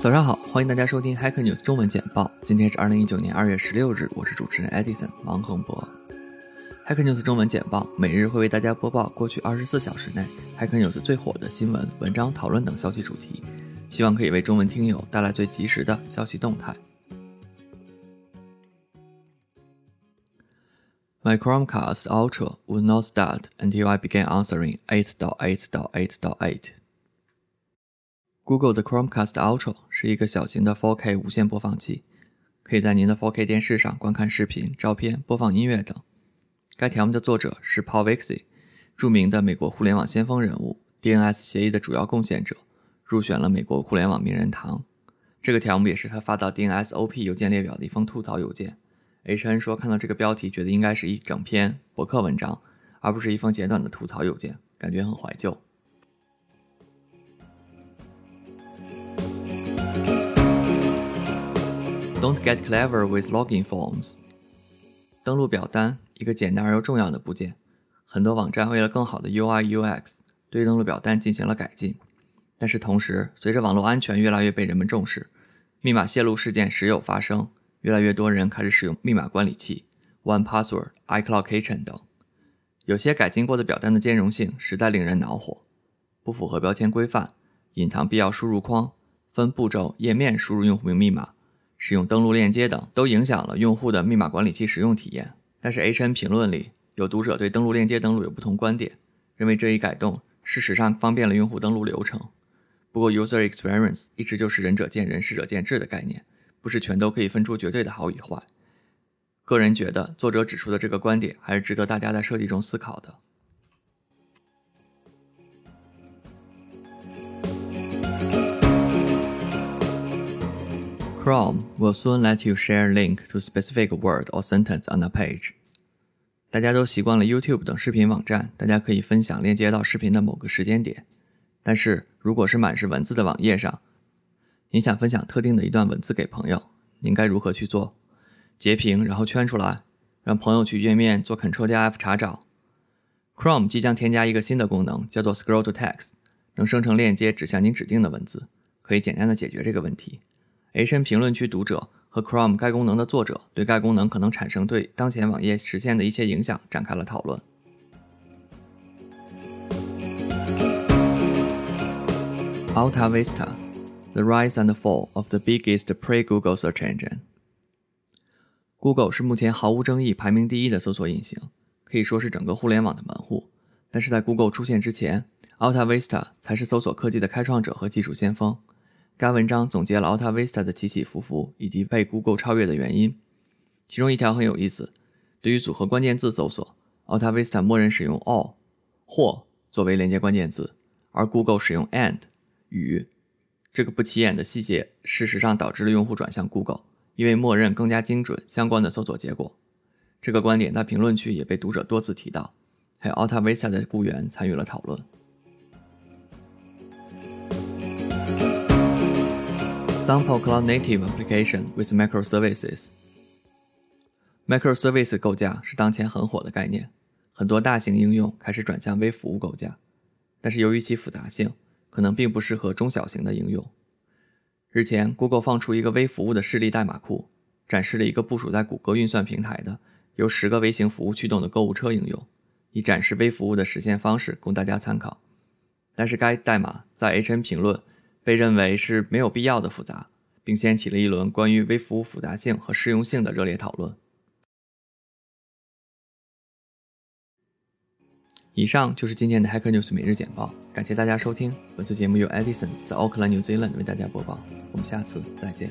早上好，欢迎大家收听 Hacker News 中文简报。今天是二零一九年二月十六日，我是主持人 Edison 王恒博。Hacker News 中文简报每日会为大家播报过去二十四小时内 Hacker News 最火的新闻、文章、讨论等消息主题，希望可以为中文听友带来最及时的消息动态。My Chromecast Ultra would not start until I began answering 8.8.8.8. Google 的 Chromecast Ultra 是一个小型的 4K 无线播放器，可以在您的 4K 电视上观看视频、照片、播放音乐等。该条目的作者是 Paul Vixie，著名的美国互联网先锋人物，DNS 协议的主要贡献者，入选了美国互联网名人堂。这个条目也是他发到 DNSOP 邮件列表的一封吐槽邮件。H N 说看到这个标题，觉得应该是一整篇博客文章，而不是一封简短的吐槽邮件，感觉很怀旧。Don't get clever with login forms。登录表单，一个简单而又重要的部件。很多网站为了更好的 UI UX，对登录表单进行了改进。但是同时，随着网络安全越来越被人们重视，密码泄露事件时有发生。越来越多人开始使用密码管理器，One Password、iCloud Kitchen 等。有些改进过的表单的兼容性实在令人恼火，不符合标签规范，隐藏必要输入框，分步骤页面输入用户名密码，使用登录链接等，都影响了用户的密码管理器使用体验。但是 HN 评论里有读者对登录链接登录有不同观点，认为这一改动事实上方便了用户登录流程。不过 User Experience 一直就是仁者见仁，智者见智的概念。不是全都可以分出绝对的好与坏。个人觉得，作者指出的这个观点还是值得大家在设计中思考的。Chrome will soon let you share link to specific word or sentence on a page。大家都习惯了 YouTube 等视频网站，大家可以分享链接到视频的某个时间点。但是如果是满是文字的网页上，您想分享特定的一段文字给朋友，您该如何去做？截屏，然后圈出来，让朋友去页面做 Ctrl 加 F 查找。Chrome 即将添加一个新的功能，叫做 Scroll to Text，能生成链接指向您指定的文字，可以简单的解决这个问题。H N 评论区读者和 Chrome 该功能的作者对该功能可能产生对当前网页实现的一些影响展开了讨论。Alta Vista。The rise and fall of the biggest pre-Google search engine. Google 是目前毫无争议排名第一的搜索引擎，可以说是整个互联网的门户。但是在 Google 出现之前，Alta Vista 才是搜索科技的开创者和技术先锋。该文章总结了 Alta Vista 的起起伏伏以及被 Google 超越的原因。其中一条很有意思：对于组合关键字搜索，Alta Vista 默认使用 all 或作为连接关键字，而 Google 使用 and 与。这个不起眼的细节，事实上导致了用户转向 Google，因为默认更加精准相关的搜索结果。这个观点在评论区也被读者多次提到，还有 Alta Vista 的雇员参与了讨论。Example Cloud Native Application with Microservices。Microservice 构架是当前很火的概念，很多大型应用开始转向微服务构架，但是由于其复杂性。可能并不适合中小型的应用。日前，Google 放出一个微服务的示例代码库，展示了一个部署在谷歌运算平台的由十个微型服务驱动的购物车应用，以展示微服务的实现方式供大家参考。但是该代码在 HN 评论被认为是没有必要的复杂，并掀起了一轮关于微服务复杂性和适用性的热烈讨论。以上就是今天的 Hacker News 每日简报，感谢大家收听。本次节目由 Edison 在奥克兰 New Zealand 为大家播报。我们下次再见。